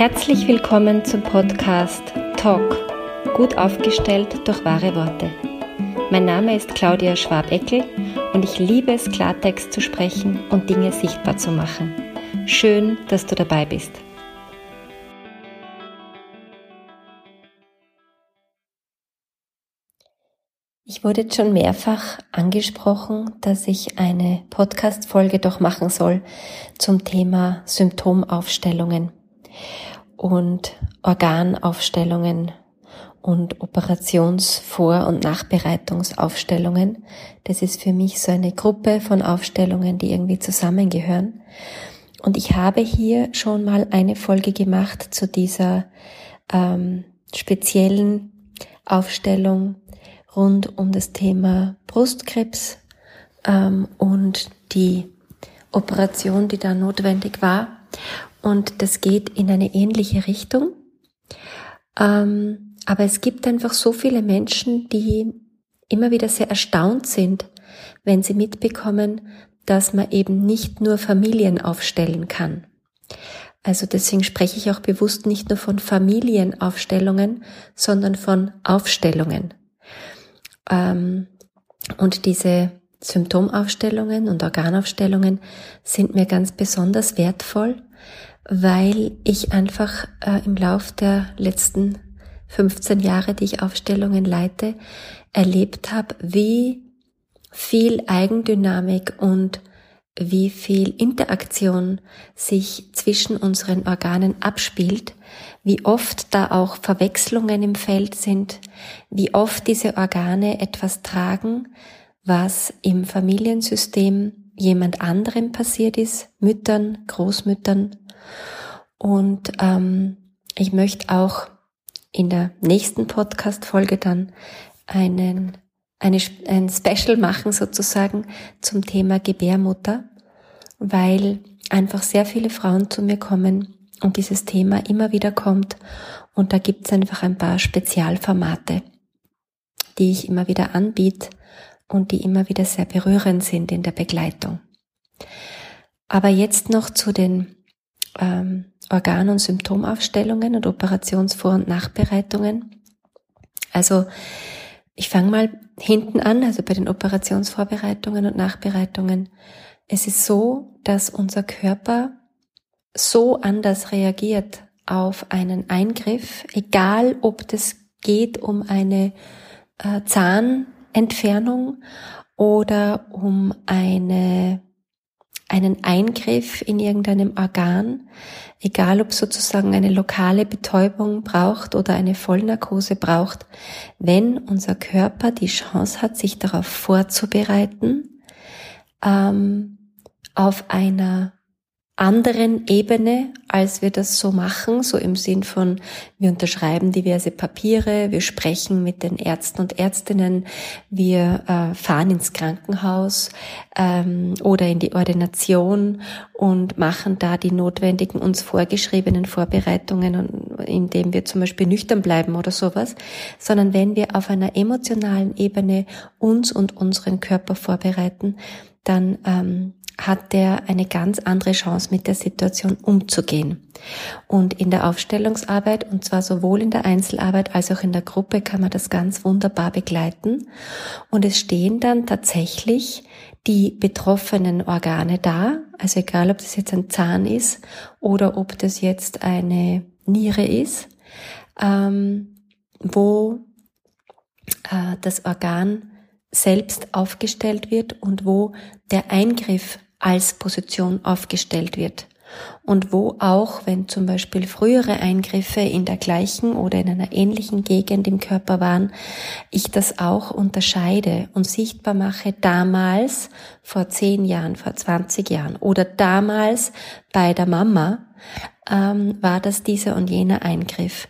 Herzlich willkommen zum Podcast Talk, gut aufgestellt durch wahre Worte. Mein Name ist Claudia Schwabeckel und ich liebe es, Klartext zu sprechen und Dinge sichtbar zu machen. Schön, dass du dabei bist. Ich wurde jetzt schon mehrfach angesprochen, dass ich eine Podcast-Folge doch machen soll zum Thema Symptomaufstellungen und Organaufstellungen und Operationsvor- und Nachbereitungsaufstellungen. Das ist für mich so eine Gruppe von Aufstellungen, die irgendwie zusammengehören. Und ich habe hier schon mal eine Folge gemacht zu dieser ähm, speziellen Aufstellung rund um das Thema Brustkrebs ähm, und die Operation, die da notwendig war. Und das geht in eine ähnliche Richtung. Ähm, aber es gibt einfach so viele Menschen, die immer wieder sehr erstaunt sind, wenn sie mitbekommen, dass man eben nicht nur Familien aufstellen kann. Also deswegen spreche ich auch bewusst nicht nur von Familienaufstellungen, sondern von Aufstellungen. Ähm, und diese Symptomaufstellungen und Organaufstellungen sind mir ganz besonders wertvoll, weil ich einfach äh, im Lauf der letzten 15 Jahre, die ich Aufstellungen leite, erlebt habe, wie viel Eigendynamik und wie viel Interaktion sich zwischen unseren Organen abspielt, wie oft da auch Verwechslungen im Feld sind, wie oft diese Organe etwas tragen, was im Familiensystem jemand anderem passiert ist, Müttern, Großmüttern. Und ähm, ich möchte auch in der nächsten Podcast-Folge dann einen, eine, ein Special machen sozusagen zum Thema Gebärmutter, weil einfach sehr viele Frauen zu mir kommen und dieses Thema immer wieder kommt und da gibt es einfach ein paar Spezialformate, die ich immer wieder anbiete und die immer wieder sehr berührend sind in der Begleitung. Aber jetzt noch zu den ähm, Organ- und Symptomaufstellungen und Operationsvor- und Nachbereitungen. Also ich fange mal hinten an, also bei den Operationsvorbereitungen und Nachbereitungen. Es ist so, dass unser Körper so anders reagiert auf einen Eingriff, egal ob das geht um eine äh, Zahn Entfernung oder um eine, einen Eingriff in irgendeinem Organ, egal ob sozusagen eine lokale Betäubung braucht oder eine Vollnarkose braucht, wenn unser Körper die Chance hat, sich darauf vorzubereiten, ähm, auf einer anderen Ebene, als wir das so machen, so im Sinn von, wir unterschreiben diverse Papiere, wir sprechen mit den Ärzten und Ärztinnen, wir äh, fahren ins Krankenhaus ähm, oder in die Ordination und machen da die notwendigen uns vorgeschriebenen Vorbereitungen, indem wir zum Beispiel nüchtern bleiben oder sowas, sondern wenn wir auf einer emotionalen Ebene uns und unseren Körper vorbereiten, dann ähm, hat der eine ganz andere Chance, mit der Situation umzugehen. Und in der Aufstellungsarbeit, und zwar sowohl in der Einzelarbeit als auch in der Gruppe, kann man das ganz wunderbar begleiten. Und es stehen dann tatsächlich die betroffenen Organe da, also egal ob das jetzt ein Zahn ist oder ob das jetzt eine Niere ist, ähm, wo äh, das Organ selbst aufgestellt wird und wo der Eingriff als Position aufgestellt wird. Und wo auch, wenn zum Beispiel frühere Eingriffe in der gleichen oder in einer ähnlichen Gegend im Körper waren, ich das auch unterscheide und sichtbar mache, damals, vor zehn Jahren, vor 20 Jahren oder damals bei der Mama, ähm, war das dieser und jener Eingriff.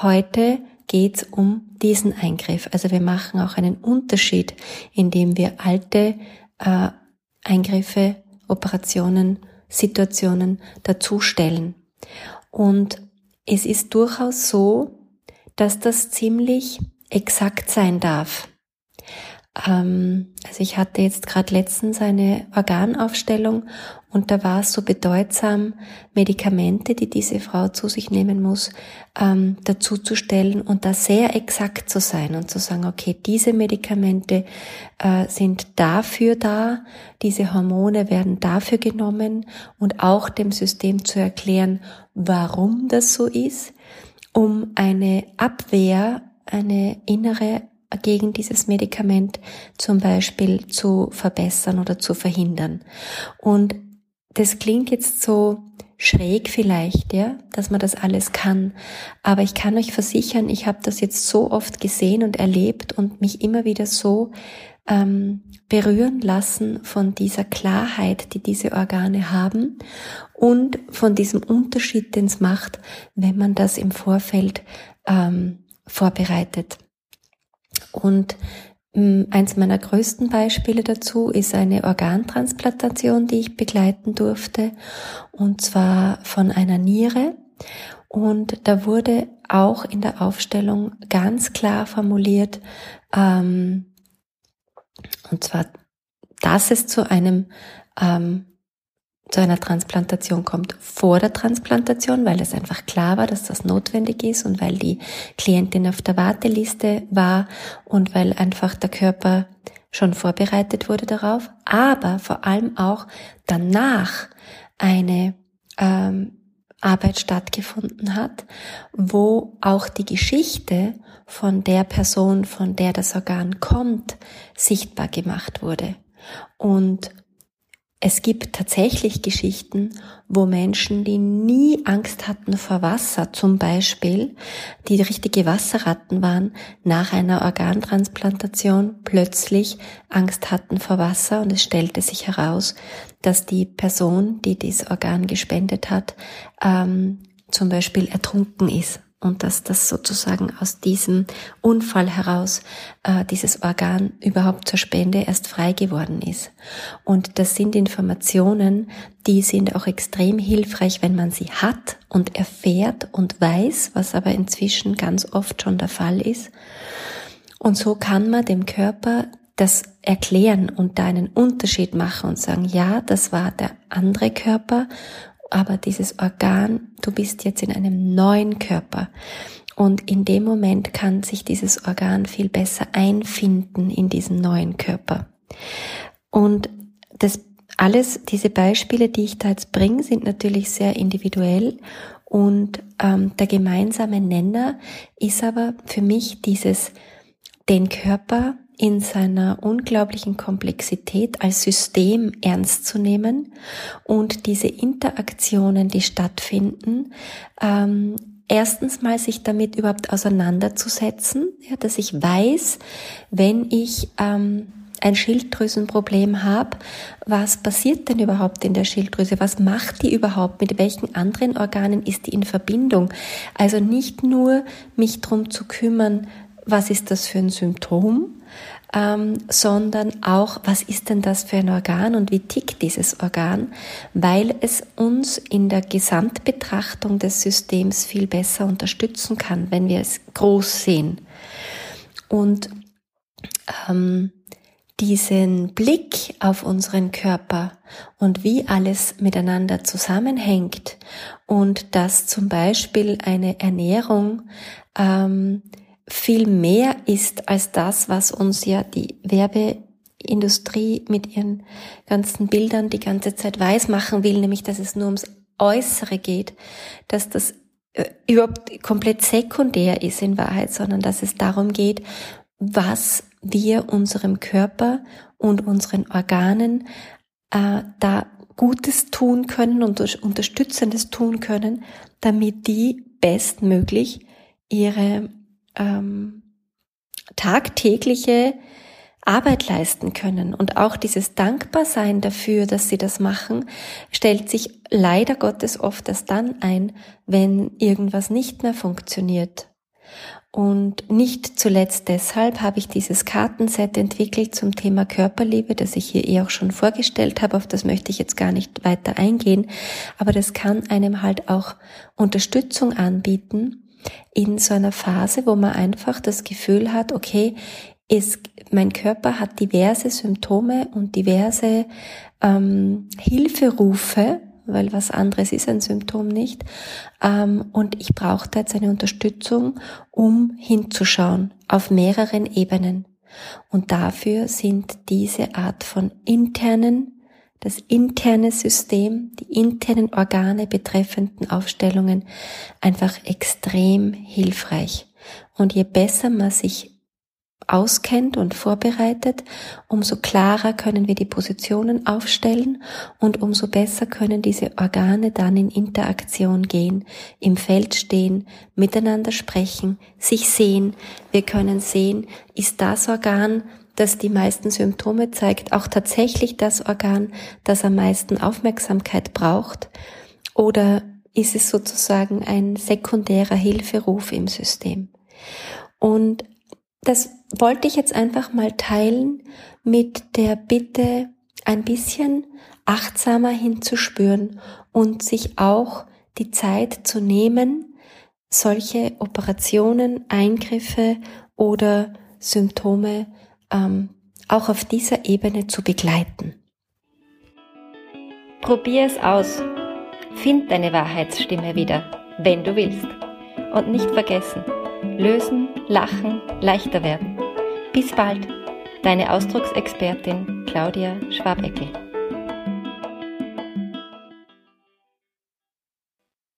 Heute geht's um diesen Eingriff. Also wir machen auch einen Unterschied, indem wir alte äh, Eingriffe Operationen, Situationen dazustellen. Und es ist durchaus so, dass das ziemlich exakt sein darf. Ähm, also ich hatte jetzt gerade letztens eine Organaufstellung und da war es so bedeutsam, Medikamente, die diese Frau zu sich nehmen muss, ähm, dazu zu stellen und da sehr exakt zu sein und zu sagen, okay, diese Medikamente äh, sind dafür da, diese Hormone werden dafür genommen und auch dem System zu erklären, warum das so ist, um eine Abwehr, eine innere gegen dieses Medikament zum Beispiel zu verbessern oder zu verhindern. Und das klingt jetzt so schräg vielleicht, ja, dass man das alles kann. Aber ich kann euch versichern, ich habe das jetzt so oft gesehen und erlebt und mich immer wieder so ähm, berühren lassen von dieser Klarheit, die diese Organe haben und von diesem Unterschied, den es macht, wenn man das im Vorfeld ähm, vorbereitet. Und mm, Eins meiner größten Beispiele dazu ist eine Organtransplantation, die ich begleiten durfte, und zwar von einer Niere. Und da wurde auch in der Aufstellung ganz klar formuliert, ähm, und zwar, dass es zu einem ähm, zu einer Transplantation kommt vor der Transplantation, weil es einfach klar war, dass das notwendig ist und weil die Klientin auf der Warteliste war und weil einfach der Körper schon vorbereitet wurde darauf, aber vor allem auch danach eine ähm, Arbeit stattgefunden hat, wo auch die Geschichte von der Person, von der das Organ kommt, sichtbar gemacht wurde. Und es gibt tatsächlich Geschichten, wo Menschen, die nie Angst hatten vor Wasser, zum Beispiel, die richtige Wasserratten waren, nach einer Organtransplantation plötzlich Angst hatten vor Wasser. Und es stellte sich heraus, dass die Person, die dieses Organ gespendet hat, ähm, zum Beispiel ertrunken ist und dass das sozusagen aus diesem Unfall heraus äh, dieses Organ überhaupt zur Spende erst frei geworden ist. Und das sind Informationen, die sind auch extrem hilfreich, wenn man sie hat und erfährt und weiß, was aber inzwischen ganz oft schon der Fall ist. Und so kann man dem Körper das erklären und da einen Unterschied machen und sagen, ja, das war der andere Körper aber dieses Organ, du bist jetzt in einem neuen Körper. Und in dem Moment kann sich dieses Organ viel besser einfinden in diesen neuen Körper. Und das alles, diese Beispiele, die ich da jetzt bringe, sind natürlich sehr individuell. Und ähm, der gemeinsame Nenner ist aber für mich dieses, den Körper in seiner unglaublichen Komplexität als System ernst zu nehmen und diese Interaktionen, die stattfinden, ähm, erstens mal sich damit überhaupt auseinanderzusetzen, ja, dass ich weiß, wenn ich ähm, ein Schilddrüsenproblem habe, was passiert denn überhaupt in der Schilddrüse? Was macht die überhaupt? Mit welchen anderen Organen ist die in Verbindung? Also nicht nur mich drum zu kümmern, was ist das für ein Symptom, ähm, sondern auch, was ist denn das für ein Organ und wie tickt dieses Organ, weil es uns in der Gesamtbetrachtung des Systems viel besser unterstützen kann, wenn wir es groß sehen. Und ähm, diesen Blick auf unseren Körper und wie alles miteinander zusammenhängt und dass zum Beispiel eine Ernährung ähm, viel mehr ist als das, was uns ja die Werbeindustrie mit ihren ganzen Bildern die ganze Zeit weiß machen will, nämlich dass es nur ums Äußere geht, dass das äh, überhaupt komplett sekundär ist in Wahrheit, sondern dass es darum geht, was wir unserem Körper und unseren Organen äh, da Gutes tun können und Unterstützendes tun können, damit die bestmöglich ihre ähm, tagtägliche Arbeit leisten können. Und auch dieses Dankbarsein dafür, dass sie das machen, stellt sich leider Gottes oft erst dann ein, wenn irgendwas nicht mehr funktioniert. Und nicht zuletzt deshalb habe ich dieses Kartenset entwickelt zum Thema Körperliebe, das ich hier eh auch schon vorgestellt habe. Auf das möchte ich jetzt gar nicht weiter eingehen. Aber das kann einem halt auch Unterstützung anbieten, in so einer Phase, wo man einfach das Gefühl hat, okay, es, mein Körper hat diverse Symptome und diverse ähm, Hilferufe, weil was anderes ist ein Symptom nicht. Ähm, und ich brauche da jetzt eine Unterstützung, um hinzuschauen auf mehreren Ebenen. Und dafür sind diese Art von internen, das interne System, die internen Organe betreffenden Aufstellungen einfach extrem hilfreich. Und je besser man sich auskennt und vorbereitet, umso klarer können wir die Positionen aufstellen und umso besser können diese Organe dann in Interaktion gehen, im Feld stehen, miteinander sprechen, sich sehen. Wir können sehen, ist das Organ, das die meisten Symptome zeigt, auch tatsächlich das Organ, das am meisten Aufmerksamkeit braucht? Oder ist es sozusagen ein sekundärer Hilferuf im System? Und das wollte ich jetzt einfach mal teilen mit der Bitte, ein bisschen achtsamer hinzuspüren und sich auch die Zeit zu nehmen, solche Operationen, Eingriffe oder Symptome ähm, auch auf dieser Ebene zu begleiten. Probier es aus. Find deine Wahrheitsstimme wieder, wenn du willst. Und nicht vergessen, lösen, lachen, leichter werden. Bis bald, deine Ausdrucksexpertin Claudia Schwabeckel.